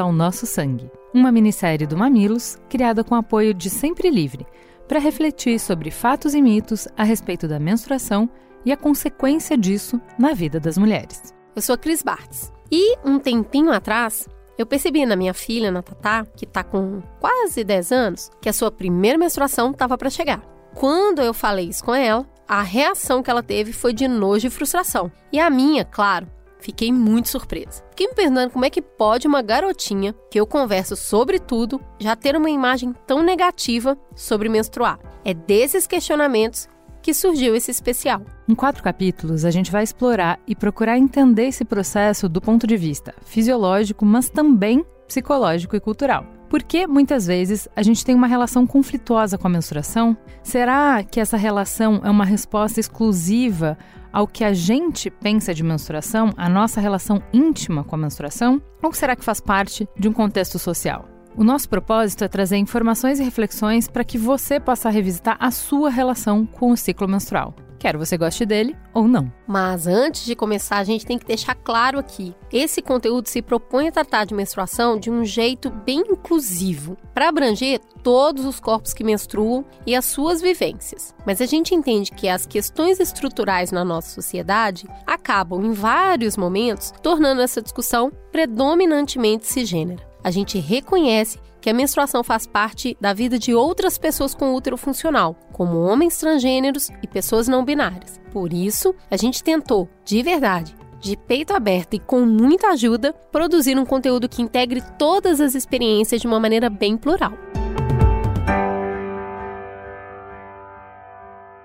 ao Nosso Sangue, uma minissérie do Mamilos criada com apoio de Sempre Livre, para refletir sobre fatos e mitos a respeito da menstruação e a consequência disso na vida das mulheres. Eu sou a Cris Bartz e um tempinho atrás eu percebi na minha filha, na Tatá, que está com quase 10 anos, que a sua primeira menstruação estava para chegar. Quando eu falei isso com ela, a reação que ela teve foi de nojo e frustração. E a minha, claro, Fiquei muito surpresa. Fiquei me perguntando como é que pode uma garotinha, que eu converso sobre tudo, já ter uma imagem tão negativa sobre menstruar. É desses questionamentos que surgiu esse especial. Em quatro capítulos, a gente vai explorar e procurar entender esse processo do ponto de vista fisiológico, mas também psicológico e cultural. Porque muitas vezes a gente tem uma relação conflituosa com a menstruação? Será que essa relação é uma resposta exclusiva ao que a gente pensa de menstruação, a nossa relação íntima com a menstruação? Ou será que faz parte de um contexto social? O nosso propósito é trazer informações e reflexões para que você possa revisitar a sua relação com o ciclo menstrual quer você goste dele ou não. Mas antes de começar, a gente tem que deixar claro aqui: esse conteúdo se propõe a tratar de menstruação de um jeito bem inclusivo, para abranger todos os corpos que menstruam e as suas vivências. Mas a gente entende que as questões estruturais na nossa sociedade acabam, em vários momentos, tornando essa discussão predominantemente cisgênera. A gente reconhece que a menstruação faz parte da vida de outras pessoas com útero funcional, como homens transgêneros e pessoas não binárias. Por isso, a gente tentou, de verdade, de peito aberto e com muita ajuda, produzir um conteúdo que integre todas as experiências de uma maneira bem plural.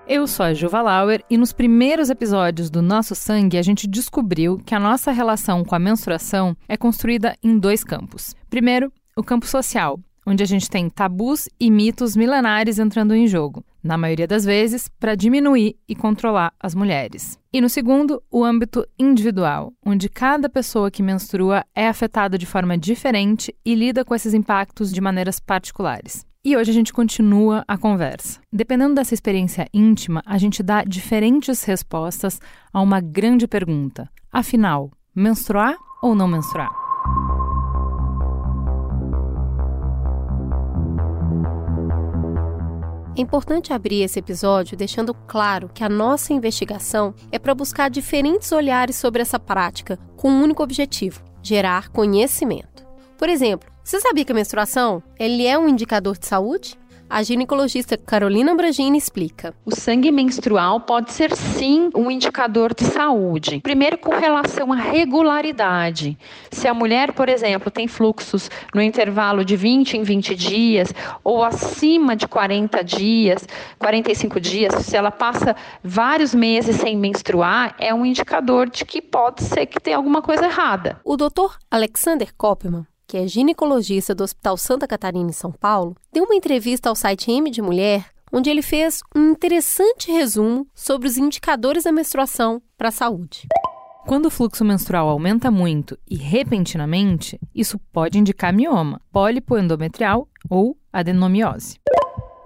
Eu sou a Juva Lauer e nos primeiros episódios do Nosso Sangue a gente descobriu que a nossa relação com a menstruação é construída em dois campos. Primeiro, o campo social, onde a gente tem tabus e mitos milenares entrando em jogo, na maioria das vezes para diminuir e controlar as mulheres. E no segundo, o âmbito individual, onde cada pessoa que menstrua é afetada de forma diferente e lida com esses impactos de maneiras particulares. E hoje a gente continua a conversa. Dependendo dessa experiência íntima, a gente dá diferentes respostas a uma grande pergunta. Afinal, menstruar ou não menstruar? É importante abrir esse episódio deixando claro que a nossa investigação é para buscar diferentes olhares sobre essa prática com um único objetivo: gerar conhecimento. Por exemplo, você sabia que a menstruação ele é um indicador de saúde? A ginecologista Carolina Bragini explica. O sangue menstrual pode ser sim um indicador de saúde. Primeiro, com relação à regularidade. Se a mulher, por exemplo, tem fluxos no intervalo de 20 em 20 dias ou acima de 40 dias, 45 dias, se ela passa vários meses sem menstruar, é um indicador de que pode ser que tenha alguma coisa errada. O doutor Alexander Koppelman que é ginecologista do Hospital Santa Catarina em São Paulo, deu uma entrevista ao site M de Mulher, onde ele fez um interessante resumo sobre os indicadores da menstruação para a saúde. Quando o fluxo menstrual aumenta muito e repentinamente, isso pode indicar mioma, pólipo endometrial ou adenomiose.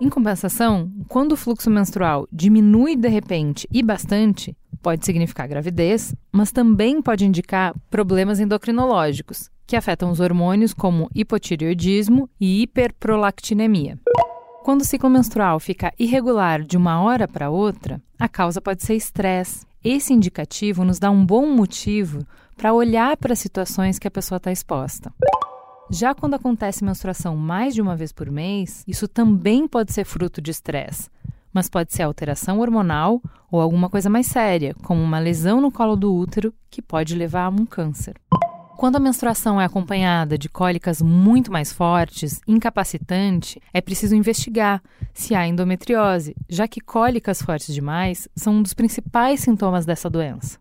Em compensação, quando o fluxo menstrual diminui de repente e bastante, pode significar gravidez, mas também pode indicar problemas endocrinológicos, que afetam os hormônios como hipotireoidismo e hiperprolactinemia. Quando o ciclo menstrual fica irregular de uma hora para outra, a causa pode ser estresse. Esse indicativo nos dá um bom motivo para olhar para as situações que a pessoa está exposta. Já quando acontece menstruação mais de uma vez por mês, isso também pode ser fruto de estresse, mas pode ser alteração hormonal ou alguma coisa mais séria, como uma lesão no colo do útero que pode levar a um câncer. Quando a menstruação é acompanhada de cólicas muito mais fortes, incapacitante, é preciso investigar se há endometriose, já que cólicas fortes demais são um dos principais sintomas dessa doença.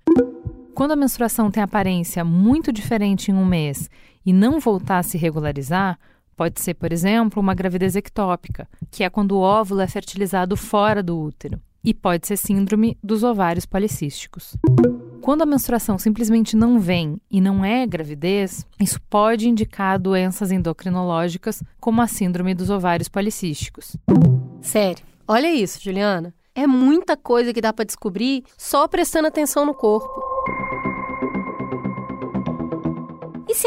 quando a menstruação tem aparência muito diferente em um mês e não voltar a se regularizar, pode ser, por exemplo, uma gravidez ectópica, que é quando o óvulo é fertilizado fora do útero, e pode ser síndrome dos ovários policísticos. Quando a menstruação simplesmente não vem e não é gravidez, isso pode indicar doenças endocrinológicas como a síndrome dos ovários policísticos. Sério, olha isso, Juliana. É muita coisa que dá para descobrir só prestando atenção no corpo.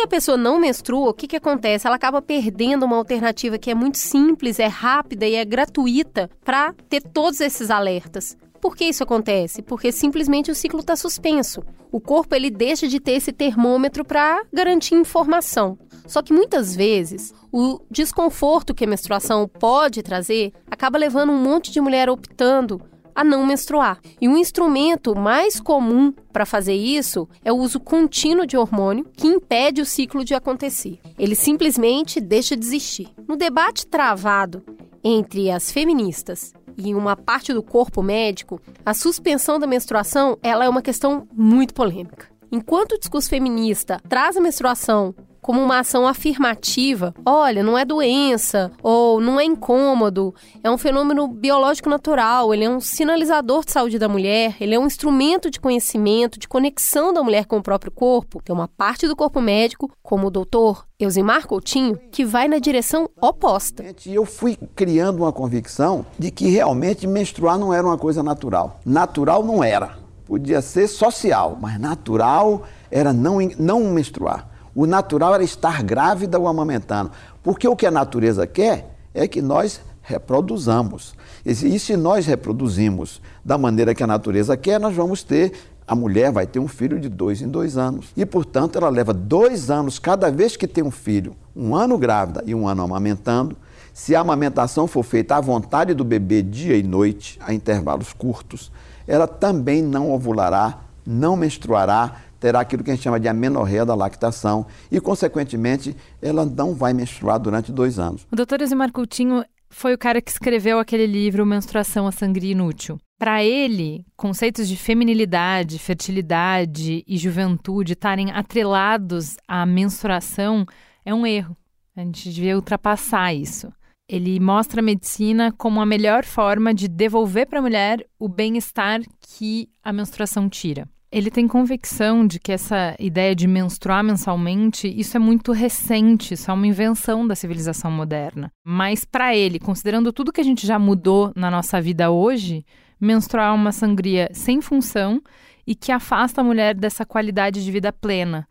A pessoa não menstrua, o que, que acontece? Ela acaba perdendo uma alternativa que é muito simples, é rápida e é gratuita para ter todos esses alertas. Por que isso acontece? Porque simplesmente o ciclo está suspenso. O corpo ele deixa de ter esse termômetro para garantir informação. Só que muitas vezes o desconforto que a menstruação pode trazer acaba levando um monte de mulher optando a não menstruar. E um instrumento mais comum para fazer isso é o uso contínuo de hormônio que impede o ciclo de acontecer. Ele simplesmente deixa de existir. No debate travado entre as feministas e uma parte do corpo médico, a suspensão da menstruação ela é uma questão muito polêmica. Enquanto o discurso feminista traz a menstruação como uma ação afirmativa. Olha, não é doença ou não é incômodo, é um fenômeno biológico natural, ele é um sinalizador de saúde da mulher, ele é um instrumento de conhecimento, de conexão da mulher com o próprio corpo. Tem uma parte do corpo médico, como o doutor Eusimar Coutinho, que vai na direção oposta. Eu fui criando uma convicção de que realmente menstruar não era uma coisa natural. Natural não era. Podia ser social, mas natural era não, não menstruar. O natural era estar grávida ou amamentando. Porque o que a natureza quer é que nós reproduzamos. E se nós reproduzimos da maneira que a natureza quer, nós vamos ter. A mulher vai ter um filho de dois em dois anos. E, portanto, ela leva dois anos cada vez que tem um filho, um ano grávida e um ano amamentando. Se a amamentação for feita à vontade do bebê dia e noite, a intervalos curtos, ela também não ovulará, não menstruará, terá aquilo que a gente chama de amenorreia da lactação e, consequentemente, ela não vai menstruar durante dois anos. O doutor Osimar Coutinho foi o cara que escreveu aquele livro Menstruação, a Sangria Inútil. Para ele, conceitos de feminilidade, fertilidade e juventude estarem atrelados à menstruação é um erro. A gente devia ultrapassar isso. Ele mostra a medicina como a melhor forma de devolver para a mulher o bem-estar que a menstruação tira. Ele tem convicção de que essa ideia de menstruar mensalmente, isso é muito recente, isso é uma invenção da civilização moderna. Mas para ele, considerando tudo que a gente já mudou na nossa vida hoje, menstruar é uma sangria sem função e que afasta a mulher dessa qualidade de vida plena.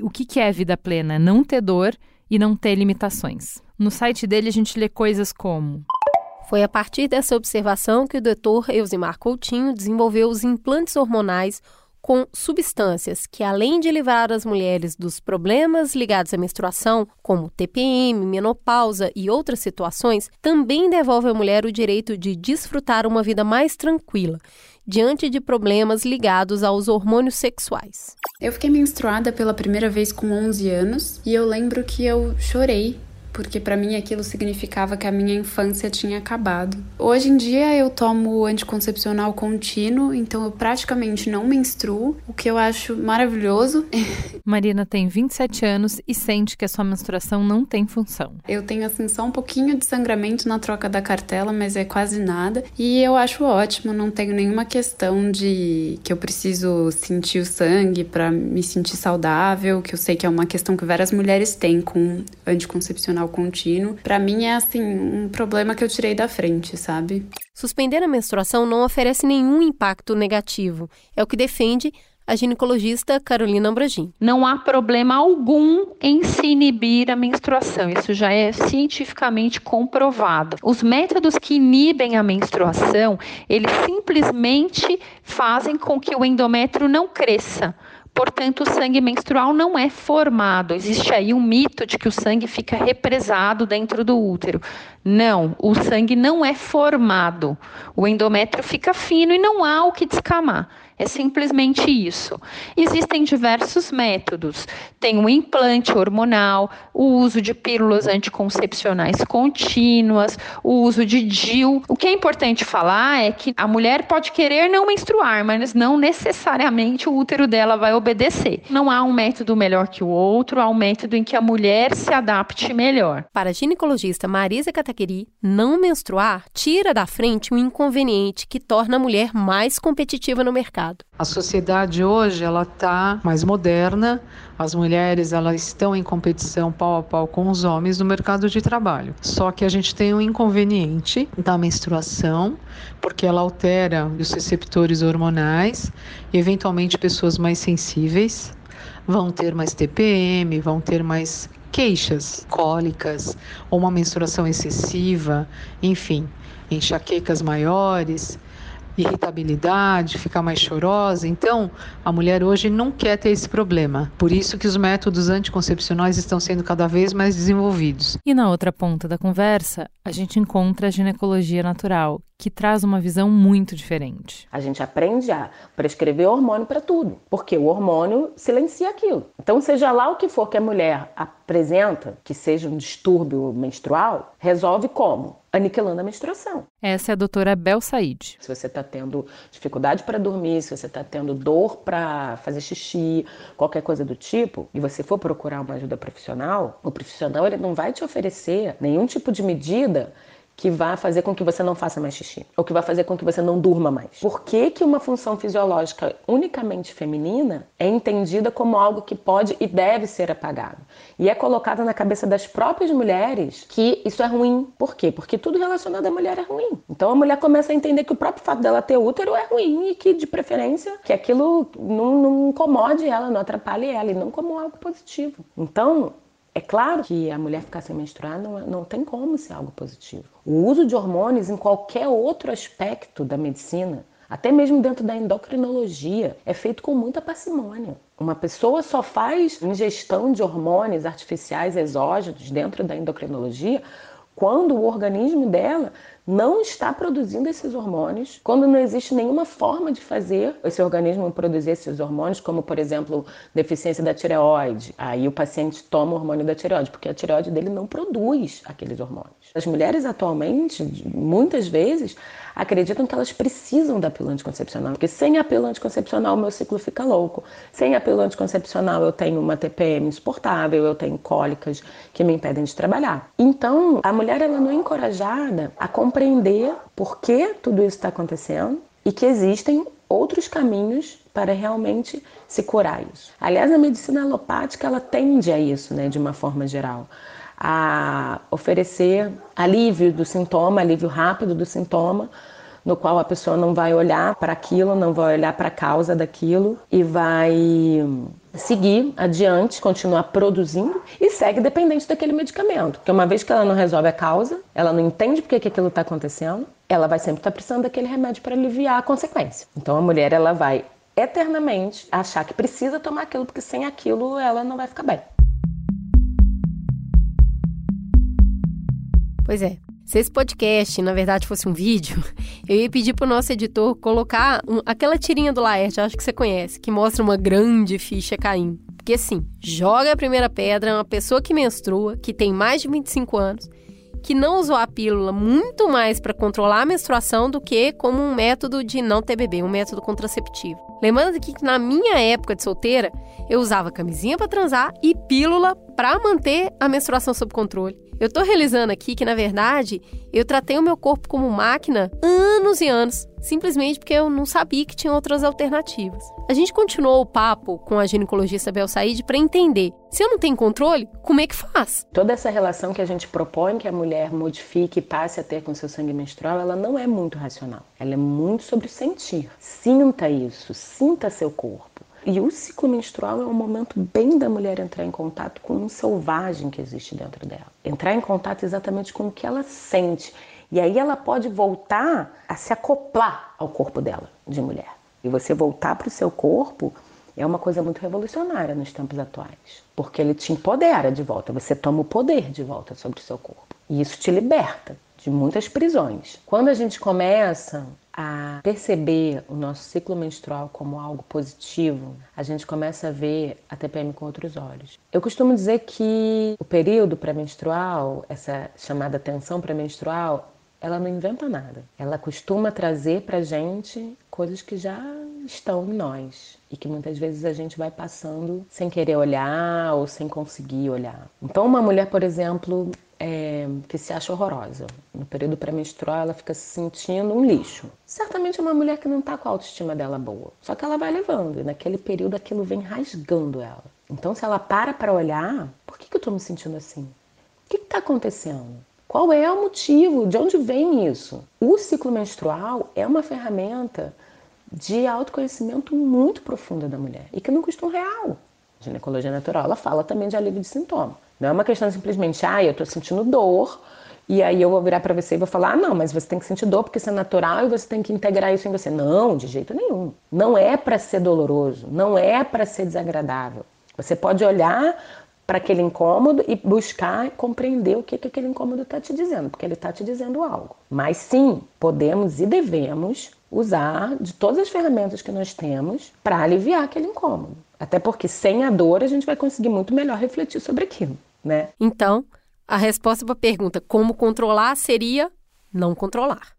O que é vida plena? Não ter dor e não ter limitações. No site dele a gente lê coisas como foi a partir dessa observação que o doutor Eusimar Coutinho desenvolveu os implantes hormonais com substâncias que, além de livrar as mulheres dos problemas ligados à menstruação, como TPM, menopausa e outras situações, também devolve à mulher o direito de desfrutar uma vida mais tranquila diante de problemas ligados aos hormônios sexuais. Eu fiquei menstruada pela primeira vez com 11 anos e eu lembro que eu chorei porque para mim aquilo significava que a minha infância tinha acabado. Hoje em dia eu tomo anticoncepcional contínuo, então eu praticamente não menstruo, o que eu acho maravilhoso. Marina tem 27 anos e sente que a sua menstruação não tem função. Eu tenho assim só um pouquinho de sangramento na troca da cartela, mas é quase nada, e eu acho ótimo, não tenho nenhuma questão de que eu preciso sentir o sangue para me sentir saudável, que eu sei que é uma questão que várias mulheres têm com anticoncepcional contínuo, para mim é assim um problema que eu tirei da frente, sabe? Suspender a menstruação não oferece nenhum impacto negativo. É o que defende a ginecologista Carolina Ambragin. Não há problema algum em se inibir a menstruação, isso já é cientificamente comprovado. Os métodos que inibem a menstruação, eles simplesmente fazem com que o endométrio não cresça. Portanto, o sangue menstrual não é formado. Existe aí um mito de que o sangue fica represado dentro do útero. Não, o sangue não é formado. O endométrio fica fino e não há o que descamar. É simplesmente isso. Existem diversos métodos. Tem o implante hormonal, o uso de pílulas anticoncepcionais contínuas, o uso de DIL. O que é importante falar é que a mulher pode querer não menstruar, mas não necessariamente o útero dela vai obedecer. Não há um método melhor que o outro, há um método em que a mulher se adapte melhor. Para a ginecologista Marisa Cataqueri, não menstruar tira da frente um inconveniente que torna a mulher mais competitiva no mercado. A sociedade hoje ela está mais moderna, as mulheres elas estão em competição pau a pau com os homens no mercado de trabalho. Só que a gente tem um inconveniente da menstruação, porque ela altera os receptores hormonais e eventualmente pessoas mais sensíveis vão ter mais TPM, vão ter mais queixas cólicas ou uma menstruação excessiva, enfim, enxaquecas maiores irritabilidade, ficar mais chorosa. Então, a mulher hoje não quer ter esse problema. Por isso que os métodos anticoncepcionais estão sendo cada vez mais desenvolvidos. E na outra ponta da conversa, a gente encontra a ginecologia natural, que traz uma visão muito diferente. A gente aprende a prescrever hormônio para tudo, porque o hormônio silencia aquilo. Então, seja lá o que for que a mulher apresenta, que seja um distúrbio menstrual, resolve como? aniquilando a menstruação. Essa é a doutora Bel Said. Se você está tendo dificuldade para dormir, se você está tendo dor para fazer xixi, qualquer coisa do tipo, e você for procurar uma ajuda profissional, o profissional ele não vai te oferecer nenhum tipo de medida que vai fazer com que você não faça mais xixi, ou que vai fazer com que você não durma mais. Por que, que uma função fisiológica unicamente feminina é entendida como algo que pode e deve ser apagado? E é colocado na cabeça das próprias mulheres que isso é ruim. Por quê? Porque tudo relacionado à mulher é ruim. Então a mulher começa a entender que o próprio fato dela ter útero é ruim e que, de preferência, que aquilo não, não incomode ela, não atrapalhe ela, e não como algo positivo. Então, é claro que a mulher ficar sem menstruar não, não tem como ser algo positivo. O uso de hormônios em qualquer outro aspecto da medicina, até mesmo dentro da endocrinologia, é feito com muita parcimônia. Uma pessoa só faz ingestão de hormônios artificiais exógenos dentro da endocrinologia quando o organismo dela não está produzindo esses hormônios, quando não existe nenhuma forma de fazer esse organismo produzir esses hormônios, como por exemplo, deficiência da tireoide. Aí o paciente toma o hormônio da tireoide, porque a tireoide dele não produz aqueles hormônios. As mulheres atualmente, muitas vezes, acreditam que elas precisam da pílula anticoncepcional, porque sem a pílula anticoncepcional meu ciclo fica louco. Sem a pílula anticoncepcional eu tenho uma TPM insuportável, eu tenho cólicas que me impedem de trabalhar. Então, a mulher ela não é encorajada a compreender por que tudo isso está acontecendo e que existem outros caminhos para realmente se curar isso. Aliás, a medicina alopática ela tende a isso, né, de uma forma geral a oferecer alívio do sintoma, alívio rápido do sintoma, no qual a pessoa não vai olhar para aquilo, não vai olhar para a causa daquilo e vai seguir adiante, continuar produzindo e segue dependente daquele medicamento. Porque uma vez que ela não resolve a causa, ela não entende porque que aquilo está acontecendo, ela vai sempre estar tá precisando daquele remédio para aliviar a consequência. Então a mulher ela vai eternamente achar que precisa tomar aquilo porque sem aquilo ela não vai ficar bem. Pois é. Se esse podcast, na verdade, fosse um vídeo, eu ia pedir pro nosso editor colocar um, aquela tirinha do Laerte, acho que você conhece, que mostra uma grande ficha caindo. Porque assim, joga a primeira pedra uma pessoa que menstrua, que tem mais de 25 anos, que não usou a pílula muito mais para controlar a menstruação do que como um método de não ter bebê, um método contraceptivo. Lembrando que na minha época de solteira, eu usava camisinha para transar e pílula para manter a menstruação sob controle. Eu estou realizando aqui que, na verdade, eu tratei o meu corpo como máquina anos e anos, simplesmente porque eu não sabia que tinha outras alternativas. A gente continuou o papo com a ginecologista Bel Said para entender, se eu não tenho controle, como é que faz? Toda essa relação que a gente propõe que a mulher modifique e passe a ter com seu sangue menstrual, ela não é muito racional. Ela é muito sobre sentir. Sinta isso, sinta seu corpo. E o ciclo menstrual é um momento bem da mulher entrar em contato com um selvagem que existe dentro dela. Entrar em contato exatamente com o que ela sente. E aí ela pode voltar a se acoplar ao corpo dela, de mulher. E você voltar para o seu corpo é uma coisa muito revolucionária nos tempos atuais. Porque ele te empodera de volta, você toma o poder de volta sobre o seu corpo. E isso te liberta. De muitas prisões. Quando a gente começa a perceber o nosso ciclo menstrual como algo positivo, a gente começa a ver a TPM com outros olhos. Eu costumo dizer que o período pré-menstrual, essa chamada tensão pré-menstrual, ela não inventa nada. Ela costuma trazer pra gente coisas que já estão em nós e que muitas vezes a gente vai passando sem querer olhar ou sem conseguir olhar. Então, uma mulher, por exemplo, é, que se acha horrorosa, no período pré-menstrual ela fica se sentindo um lixo. Certamente é uma mulher que não está com a autoestima dela boa, só que ela vai levando e naquele período aquilo vem rasgando ela. Então, se ela para para olhar, por que, que eu estou me sentindo assim? O que está acontecendo? Qual é o motivo? De onde vem isso? O ciclo menstrual é uma ferramenta de autoconhecimento muito profunda da mulher e que não custa um real. A ginecologia natural ela fala também de alívio de sintoma. Não é uma questão simplesmente, ah, eu estou sentindo dor e aí eu vou virar para você e vou falar, ah, não, mas você tem que sentir dor porque isso é natural e você tem que integrar isso em você. Não, de jeito nenhum. Não é para ser doloroso, não é para ser desagradável. Você pode olhar para aquele incômodo e buscar compreender o que, que aquele incômodo está te dizendo, porque ele está te dizendo algo. Mas sim, podemos e devemos usar de todas as ferramentas que nós temos para aliviar aquele incômodo. Até porque sem a dor a gente vai conseguir muito melhor refletir sobre aquilo, né? Então, a resposta para a pergunta como controlar seria não controlar.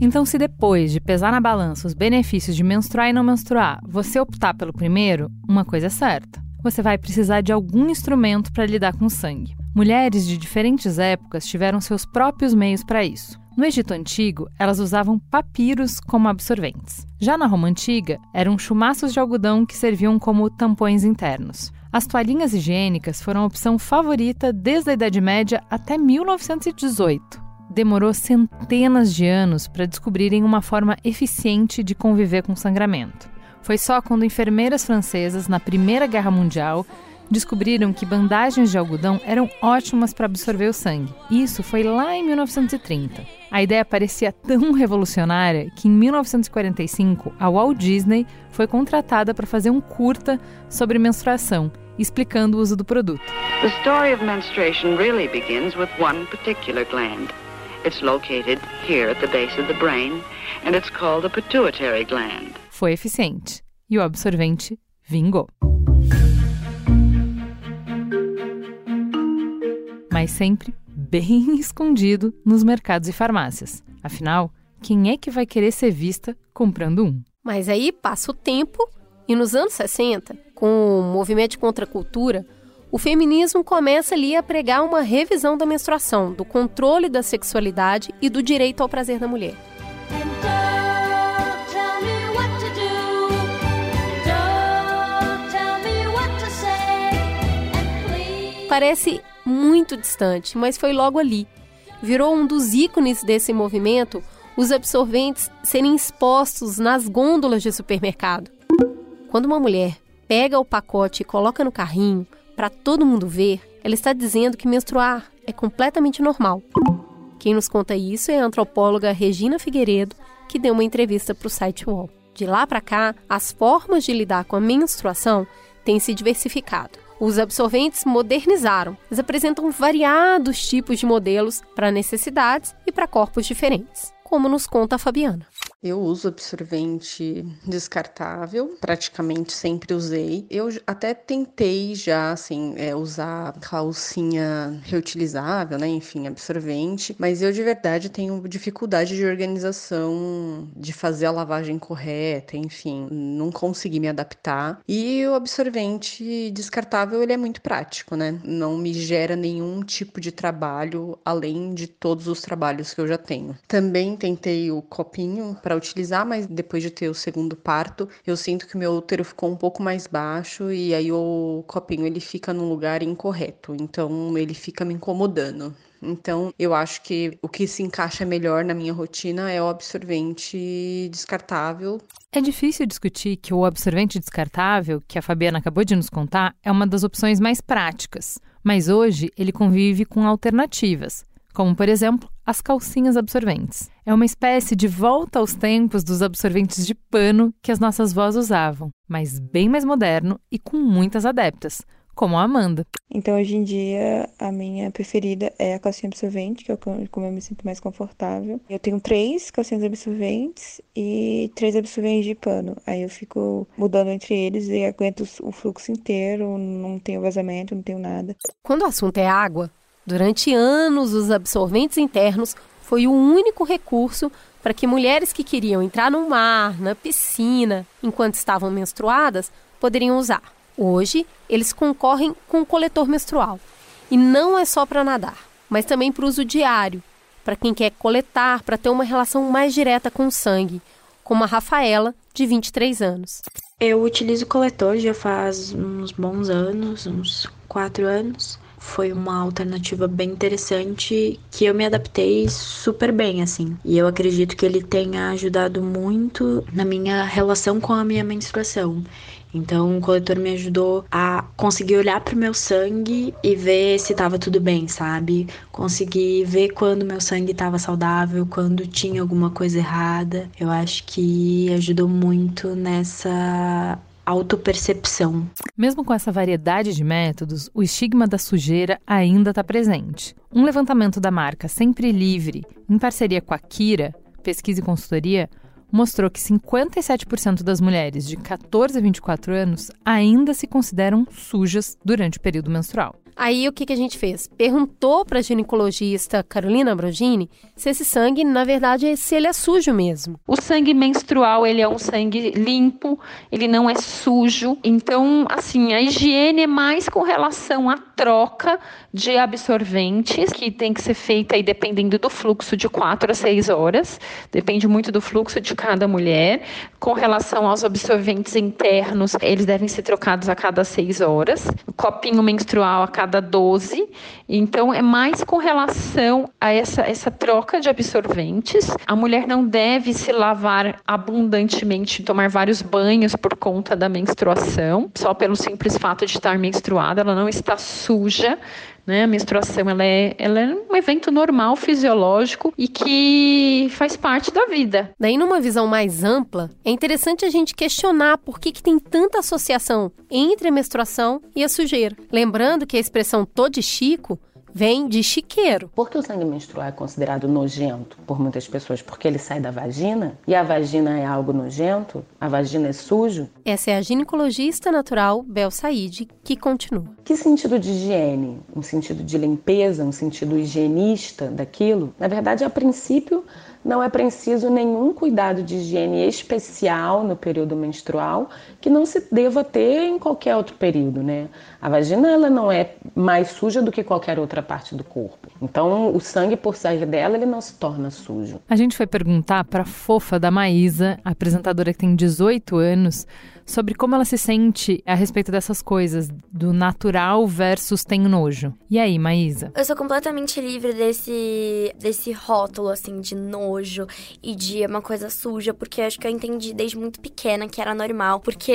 Então, se depois de pesar na balança os benefícios de menstruar e não menstruar, você optar pelo primeiro, uma coisa é certa: você vai precisar de algum instrumento para lidar com o sangue. Mulheres de diferentes épocas tiveram seus próprios meios para isso. No Egito Antigo, elas usavam papiros como absorventes. Já na Roma Antiga, eram chumaços de algodão que serviam como tampões internos. As toalhinhas higiênicas foram a opção favorita desde a Idade Média até 1918 demorou centenas de anos para descobrirem uma forma eficiente de conviver com sangramento. Foi só quando enfermeiras francesas, na Primeira Guerra Mundial, descobriram que bandagens de algodão eram ótimas para absorver o sangue. Isso foi lá em 1930. A ideia parecia tão revolucionária que em 1945 a Walt Disney foi contratada para fazer um curta sobre menstruação, explicando o uso do produto. The story of menstruation really begins with one particular gland. It's located here at the base of the brain and it's called the pituitary gland. Foi eficiente e o absorvente vingou. Mas sempre bem escondido nos mercados e farmácias. Afinal, quem é que vai querer ser vista comprando um? Mas aí passa o tempo e nos anos 60, com o movimento de contracultura, o feminismo começa ali a pregar uma revisão da menstruação, do controle da sexualidade e do direito ao prazer da mulher. Parece muito distante, mas foi logo ali. Virou um dos ícones desse movimento os absorventes serem expostos nas gôndolas de supermercado. Quando uma mulher pega o pacote e coloca no carrinho, para todo mundo ver, ela está dizendo que menstruar é completamente normal. Quem nos conta isso é a antropóloga Regina Figueiredo, que deu uma entrevista para o site UOL. De lá para cá, as formas de lidar com a menstruação têm se diversificado. Os absorventes modernizaram. Eles apresentam variados tipos de modelos para necessidades e para corpos diferentes, como nos conta a Fabiana. Eu uso absorvente descartável, praticamente sempre usei. Eu até tentei já, assim, é, usar calcinha reutilizável, né? Enfim, absorvente. Mas eu de verdade tenho dificuldade de organização, de fazer a lavagem correta, enfim, não consegui me adaptar. E o absorvente descartável, ele é muito prático, né? Não me gera nenhum tipo de trabalho além de todos os trabalhos que eu já tenho. Também tentei o copinho para utilizar, mas depois de ter o segundo parto, eu sinto que meu útero ficou um pouco mais baixo e aí o copinho ele fica no lugar incorreto, então ele fica me incomodando. Então, eu acho que o que se encaixa melhor na minha rotina é o absorvente descartável. É difícil discutir que o absorvente descartável, que a Fabiana acabou de nos contar, é uma das opções mais práticas. Mas hoje ele convive com alternativas, como por exemplo as calcinhas absorventes. É uma espécie de volta aos tempos dos absorventes de pano que as nossas vós usavam, mas bem mais moderno e com muitas adeptas, como a Amanda. Então, hoje em dia, a minha preferida é a calcinha absorvente, que é como eu me sinto mais confortável. Eu tenho três calcinhas absorventes e três absorventes de pano. Aí eu fico mudando entre eles e aguento o fluxo inteiro, não tenho vazamento, não tenho nada. Quando o assunto é água, durante anos os absorventes internos foi o único recurso para que mulheres que queriam entrar no mar, na piscina, enquanto estavam menstruadas, poderiam usar. Hoje, eles concorrem com o coletor menstrual. E não é só para nadar, mas também para uso diário, para quem quer coletar, para ter uma relação mais direta com o sangue, como a Rafaela, de 23 anos. Eu utilizo coletor já faz uns bons anos, uns quatro anos. Foi uma alternativa bem interessante que eu me adaptei super bem, assim. E eu acredito que ele tenha ajudado muito na minha relação com a minha menstruação. Então, o coletor me ajudou a conseguir olhar para o meu sangue e ver se estava tudo bem, sabe? Conseguir ver quando meu sangue estava saudável, quando tinha alguma coisa errada. Eu acho que ajudou muito nessa autopercepção. Mesmo com essa variedade de métodos, o estigma da sujeira ainda está presente. Um levantamento da marca Sempre Livre, em parceria com a Kira, pesquisa e consultoria, mostrou que 57% das mulheres de 14 a 24 anos ainda se consideram sujas durante o período menstrual. Aí o que, que a gente fez? Perguntou para a ginecologista Carolina Ambrogini se esse sangue, na verdade, se ele é sujo mesmo. O sangue menstrual, ele é um sangue limpo, ele não é sujo. Então, assim, a higiene é mais com relação à troca de absorventes, que tem que ser feita aí dependendo do fluxo de 4 a 6 horas. Depende muito do fluxo de cada mulher. Com relação aos absorventes internos, eles devem ser trocados a cada 6 horas. O copinho menstrual a cada cada 12. Então, é mais com relação a essa, essa troca de absorventes. A mulher não deve se lavar abundantemente, tomar vários banhos por conta da menstruação, só pelo simples fato de estar menstruada, ela não está suja. Né? A menstruação ela é, ela é um evento normal, fisiológico e que faz parte da vida. Daí, numa visão mais ampla, é interessante a gente questionar por que, que tem tanta associação entre a menstruação e a sujeira. Lembrando que a expressão tô de chico vem de chiqueiro. Por que o sangue menstrual é considerado nojento por muitas pessoas? Porque ele sai da vagina e a vagina é algo nojento? A vagina é sujo? Essa é a ginecologista natural Bel Said, que continua. Que sentido de higiene? Um sentido de limpeza? Um sentido higienista daquilo? Na verdade, a princípio, não é preciso nenhum cuidado de higiene especial no período menstrual que não se deva ter em qualquer outro período, né? A vagina ela não é mais suja do que qualquer outra parte do corpo. Então, o sangue por sair dela, ele não se torna sujo. A gente foi perguntar para a fofa da Maísa, apresentadora que tem 18 anos, sobre como ela se sente a respeito dessas coisas, do natural versus tem nojo. E aí, Maísa? Eu sou completamente livre desse, desse rótulo, assim, de nojo e de uma coisa suja, porque acho que eu entendi desde muito pequena que era normal, porque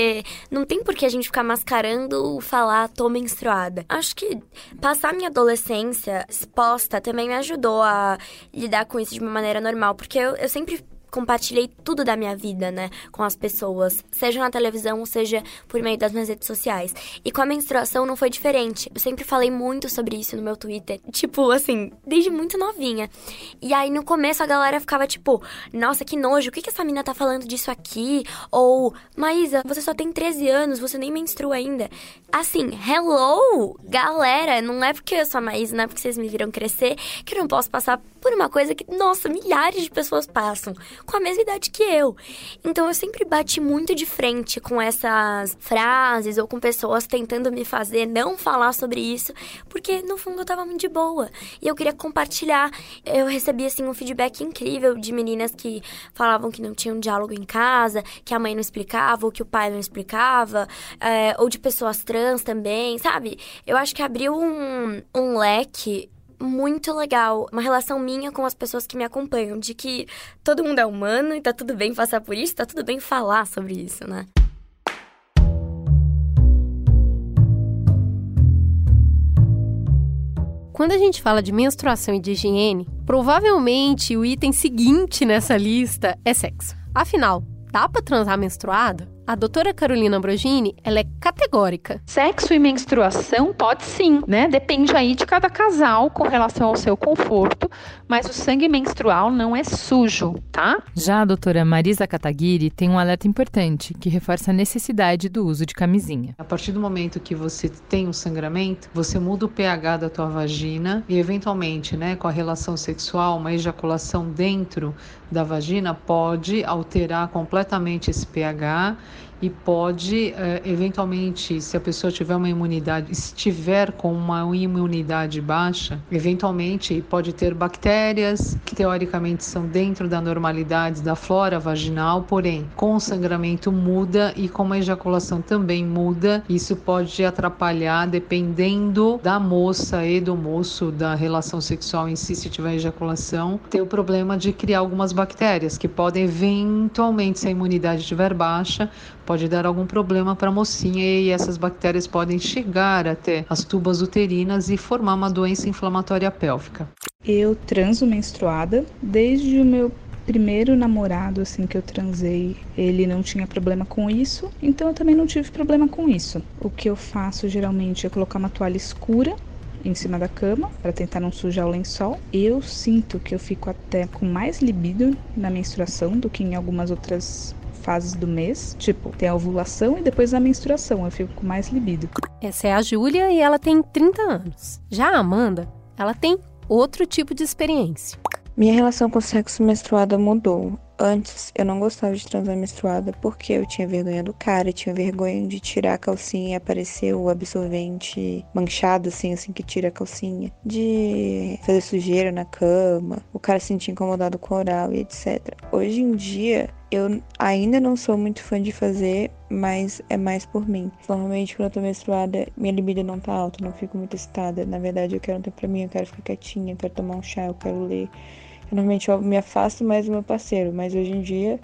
não tem por que a gente ficar mascarando falar tô menstruada. Acho que passar minha adolescência exposta também me ajudou a lidar com isso de uma maneira normal, porque eu, eu sempre compartilhei tudo da minha vida, né, com as pessoas, seja na televisão, seja por meio das minhas redes sociais. E com a menstruação não foi diferente. Eu sempre falei muito sobre isso no meu Twitter, tipo, assim, desde muito novinha. E aí no começo a galera ficava tipo, nossa, que nojo, o que que essa menina tá falando disso aqui? Ou, Maísa, você só tem 13 anos, você nem menstrua ainda. Assim, hello, galera, não é porque eu sou a Maísa, não é porque vocês me viram crescer que eu não posso passar por uma coisa que, nossa, milhares de pessoas passam com a mesma idade que eu. Então eu sempre bati muito de frente com essas frases ou com pessoas tentando me fazer não falar sobre isso, porque no fundo eu tava muito de boa. E eu queria compartilhar. Eu recebi assim um feedback incrível de meninas que falavam que não tinham diálogo em casa, que a mãe não explicava, ou que o pai não explicava, é, ou de pessoas trans também, sabe? Eu acho que abriu um, um leque muito legal, uma relação minha com as pessoas que me acompanham, de que todo mundo é humano e tá tudo bem passar por isso, tá tudo bem falar sobre isso, né? Quando a gente fala de menstruação e de higiene, provavelmente o item seguinte nessa lista é sexo. Afinal, dá para transar menstruado? A doutora Carolina Ambrogini, ela é categórica. Sexo e menstruação pode sim, né? Depende aí de cada casal com relação ao seu conforto, mas o sangue menstrual não é sujo, tá? Já a doutora Marisa Kataguiri tem um alerta importante que reforça a necessidade do uso de camisinha. A partir do momento que você tem um sangramento, você muda o pH da tua vagina e eventualmente, né, com a relação sexual, uma ejaculação dentro da vagina pode alterar completamente esse pH e pode, eh, eventualmente, se a pessoa tiver uma imunidade, estiver com uma imunidade baixa, eventualmente pode ter bactérias que teoricamente são dentro da normalidade da flora vaginal, porém, com o sangramento muda e com a ejaculação também muda. Isso pode atrapalhar dependendo da moça e do moço, da relação sexual em si, se tiver ejaculação, ter o problema de criar algumas bactérias que podem eventualmente, se a imunidade estiver baixa, pode dar algum problema para a mocinha e essas bactérias podem chegar até as tubas uterinas e formar uma doença inflamatória pélvica. Eu transo menstruada desde o meu primeiro namorado assim que eu transei, ele não tinha problema com isso, então eu também não tive problema com isso. O que eu faço geralmente é colocar uma toalha escura em cima da cama para tentar não sujar o lençol. Eu sinto que eu fico até com mais libido na menstruação do que em algumas outras fases do mês. Tipo, tem a ovulação e depois a menstruação. Eu fico com mais libido. Essa é a Júlia e ela tem 30 anos. Já a Amanda, ela tem outro tipo de experiência. Minha relação com o sexo menstruada mudou. Antes eu não gostava de transar menstruada porque eu tinha vergonha do cara, tinha vergonha de tirar a calcinha e aparecer o absorvente manchado, assim, assim que tira a calcinha, de fazer sujeira na cama, o cara se sentir incomodado com oral e etc. Hoje em dia eu ainda não sou muito fã de fazer, mas é mais por mim. Normalmente, quando eu tô menstruada, minha libido não tá alta, não fico muito excitada. Na verdade, eu quero um tempo pra mim, eu quero ficar quietinha, eu quero tomar um chá, eu quero ler. Normalmente eu me afasto mais do meu parceiro, mas hoje em dia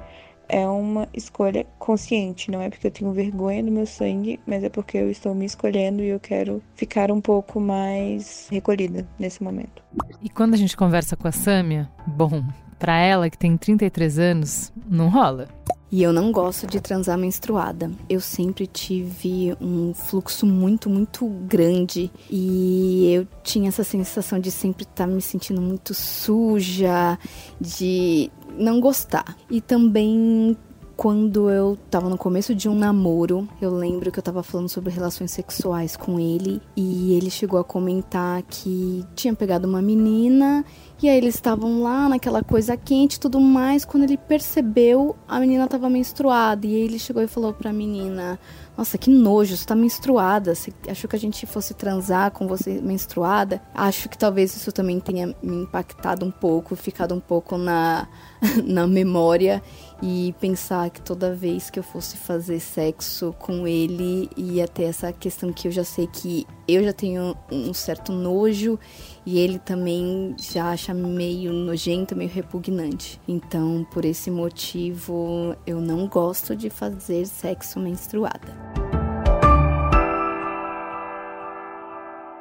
é uma escolha consciente. Não é porque eu tenho vergonha do meu sangue, mas é porque eu estou me escolhendo e eu quero ficar um pouco mais recolhida nesse momento. E quando a gente conversa com a Sâmia, bom, para ela que tem 33 anos, não rola. E eu não gosto de transar menstruada. Eu sempre tive um fluxo muito, muito grande e eu tinha essa sensação de sempre estar tá me sentindo muito suja, de não gostar. E também quando eu tava no começo de um namoro, eu lembro que eu tava falando sobre relações sexuais com ele e ele chegou a comentar que tinha pegado uma menina e aí eles estavam lá naquela coisa quente e tudo mais. Quando ele percebeu, a menina tava menstruada e ele chegou e falou pra menina: nossa, que nojo, você tá menstruada. Você achou que a gente fosse transar com você menstruada? Acho que talvez isso também tenha me impactado um pouco, ficado um pouco na, na memória e pensar que toda vez que eu fosse fazer sexo com ele ia ter essa questão que eu já sei que eu já tenho um certo nojo e ele também já acha meio nojento, meio repugnante. Então, por esse motivo, eu não gosto de fazer sexo menstruada.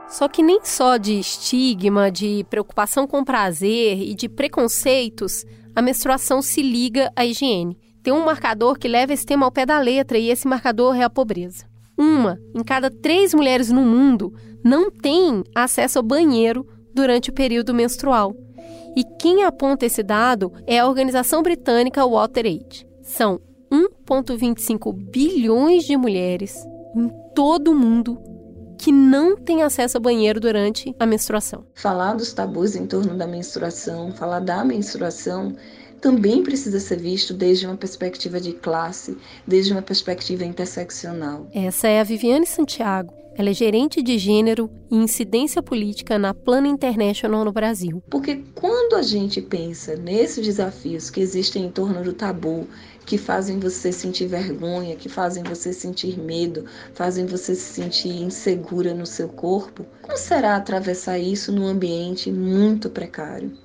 Só que nem só de estigma, de preocupação com prazer e de preconceitos, a menstruação se liga à higiene. Tem um marcador que leva esse tema ao pé da letra e esse marcador é a pobreza. Uma em cada três mulheres no mundo não tem acesso ao banheiro durante o período menstrual. E quem aponta esse dado é a organização britânica WaterAid. São 1,25 bilhões de mulheres em todo o mundo que não têm acesso ao banheiro durante a menstruação. Falar dos tabus em torno da menstruação, falar da menstruação, também precisa ser visto desde uma perspectiva de classe, desde uma perspectiva interseccional. Essa é a Viviane Santiago. Ela é gerente de gênero e incidência política na Plana International no Brasil. Porque quando a gente pensa nesses desafios que existem em torno do tabu, que fazem você sentir vergonha, que fazem você sentir medo, fazem você se sentir insegura no seu corpo, como será atravessar isso num ambiente muito precário?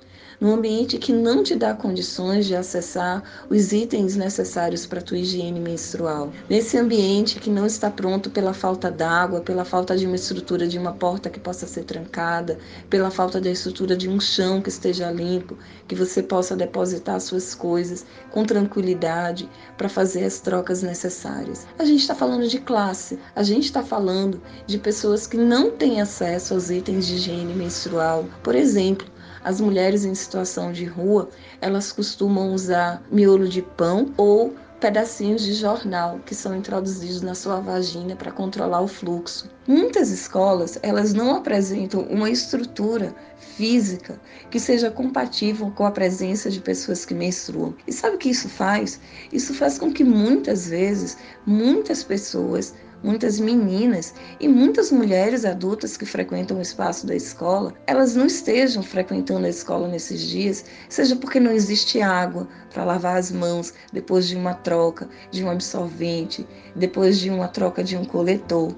Num ambiente que não te dá condições de acessar os itens necessários para a tua higiene menstrual. Nesse ambiente que não está pronto pela falta d'água, pela falta de uma estrutura de uma porta que possa ser trancada, pela falta da estrutura de um chão que esteja limpo, que você possa depositar suas coisas com tranquilidade para fazer as trocas necessárias. A gente está falando de classe, a gente está falando de pessoas que não têm acesso aos itens de higiene menstrual. Por exemplo, as mulheres em situação de rua, elas costumam usar miolo de pão ou pedacinhos de jornal que são introduzidos na sua vagina para controlar o fluxo. Muitas escolas, elas não apresentam uma estrutura física que seja compatível com a presença de pessoas que menstruam. E sabe o que isso faz? Isso faz com que muitas vezes muitas pessoas muitas meninas e muitas mulheres adultas que frequentam o espaço da escola, elas não estejam frequentando a escola nesses dias, seja porque não existe água para lavar as mãos depois de uma troca de um absorvente, depois de uma troca de um coletor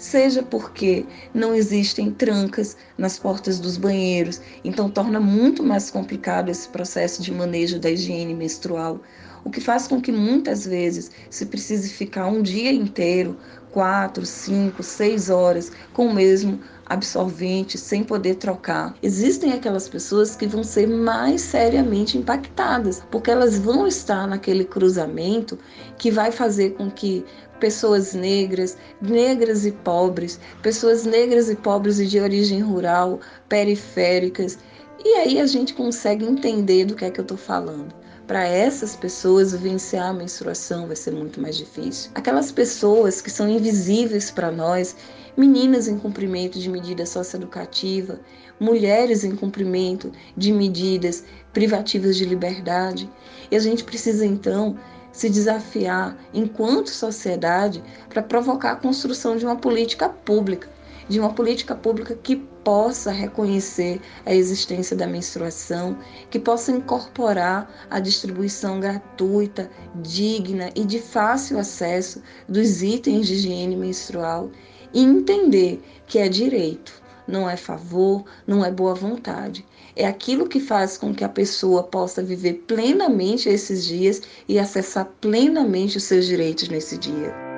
seja porque não existem trancas nas portas dos banheiros, então torna muito mais complicado esse processo de manejo da higiene menstrual, o que faz com que muitas vezes se precise ficar um dia inteiro quatro, cinco, seis horas com o mesmo absorvente sem poder trocar. Existem aquelas pessoas que vão ser mais seriamente impactadas, porque elas vão estar naquele cruzamento que vai fazer com que pessoas negras, negras e pobres, pessoas negras e pobres e de origem rural, periféricas, e aí a gente consegue entender do que é que eu estou falando para essas pessoas vivenciar a menstruação vai ser muito mais difícil. Aquelas pessoas que são invisíveis para nós, meninas em cumprimento de medida socioeducativa, mulheres em cumprimento de medidas privativas de liberdade. E a gente precisa então se desafiar enquanto sociedade para provocar a construção de uma política pública de uma política pública que possa reconhecer a existência da menstruação, que possa incorporar a distribuição gratuita, digna e de fácil acesso dos itens de higiene menstrual e entender que é direito, não é favor, não é boa vontade. É aquilo que faz com que a pessoa possa viver plenamente esses dias e acessar plenamente os seus direitos nesse dia.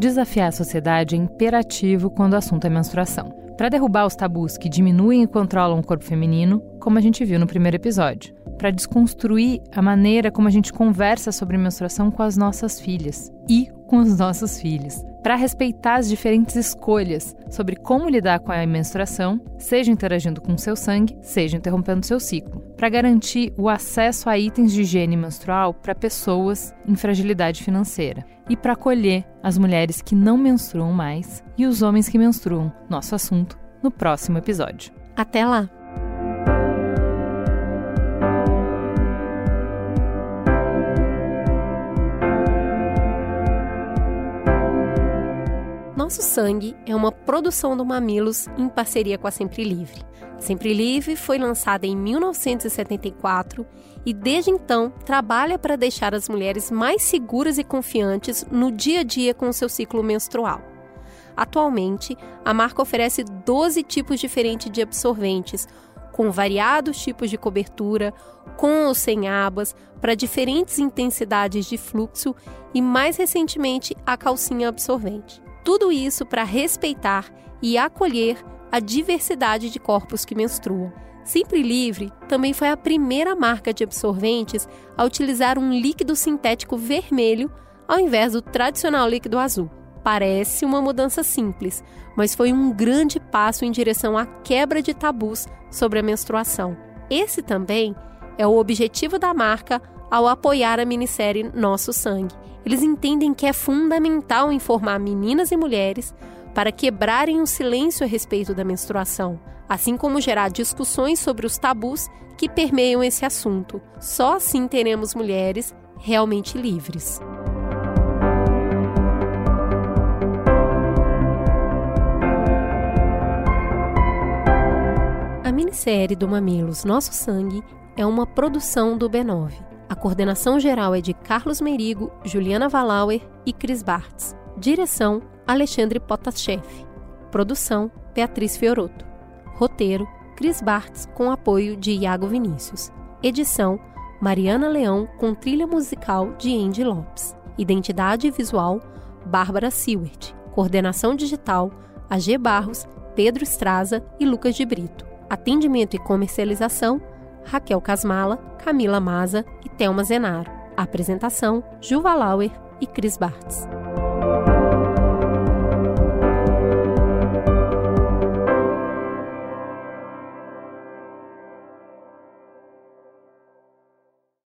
Desafiar a sociedade é imperativo quando o assunto é menstruação. Para derrubar os tabus que diminuem e controlam o corpo feminino, como a gente viu no primeiro episódio. Para desconstruir a maneira como a gente conversa sobre menstruação com as nossas filhas e com os nossos filhos para respeitar as diferentes escolhas sobre como lidar com a menstruação, seja interagindo com seu sangue, seja interrompendo seu ciclo, para garantir o acesso a itens de higiene menstrual para pessoas em fragilidade financeira e para acolher as mulheres que não menstruam mais e os homens que menstruam. Nosso assunto no próximo episódio. Até lá! Nosso Sangue é uma produção do Mamilos em parceria com a Sempre Livre. Sempre Livre foi lançada em 1974 e desde então trabalha para deixar as mulheres mais seguras e confiantes no dia a dia com o seu ciclo menstrual. Atualmente, a marca oferece 12 tipos diferentes de absorventes, com variados tipos de cobertura, com ou sem abas, para diferentes intensidades de fluxo e, mais recentemente, a calcinha absorvente. Tudo isso para respeitar e acolher a diversidade de corpos que menstruam. Sempre Livre também foi a primeira marca de absorventes a utilizar um líquido sintético vermelho ao invés do tradicional líquido azul. Parece uma mudança simples, mas foi um grande passo em direção à quebra de tabus sobre a menstruação. Esse também é o objetivo da marca ao apoiar a minissérie Nosso Sangue. Eles entendem que é fundamental informar meninas e mulheres para quebrarem o silêncio a respeito da menstruação, assim como gerar discussões sobre os tabus que permeiam esse assunto. Só assim teremos mulheres realmente livres. A minissérie do Mamilos Nosso Sangue é uma produção do B9. A coordenação geral é de Carlos Merigo, Juliana Valauer e Cris Bartz. Direção, Alexandre Potashev. Produção, Beatriz Fioroto. Roteiro, Cris Bartz, com apoio de Iago Vinícius. Edição, Mariana Leão, com trilha musical de Andy Lopes. Identidade visual, Bárbara Seward. Coordenação digital, AG Barros, Pedro Estraza e Lucas de Brito. Atendimento e comercialização, Raquel Casmala, Camila Maza e Thelma Zenaro. Apresentação: Juva Lauer e Cris Bartz.